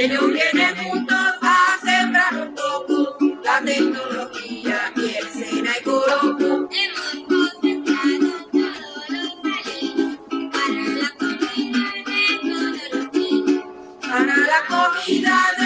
ellos vienen juntos a sembrar un poco la tecnología y el Sena y Coroco. Hemos concentrado todos los talentos para la comida de todos los niños. Para la comida de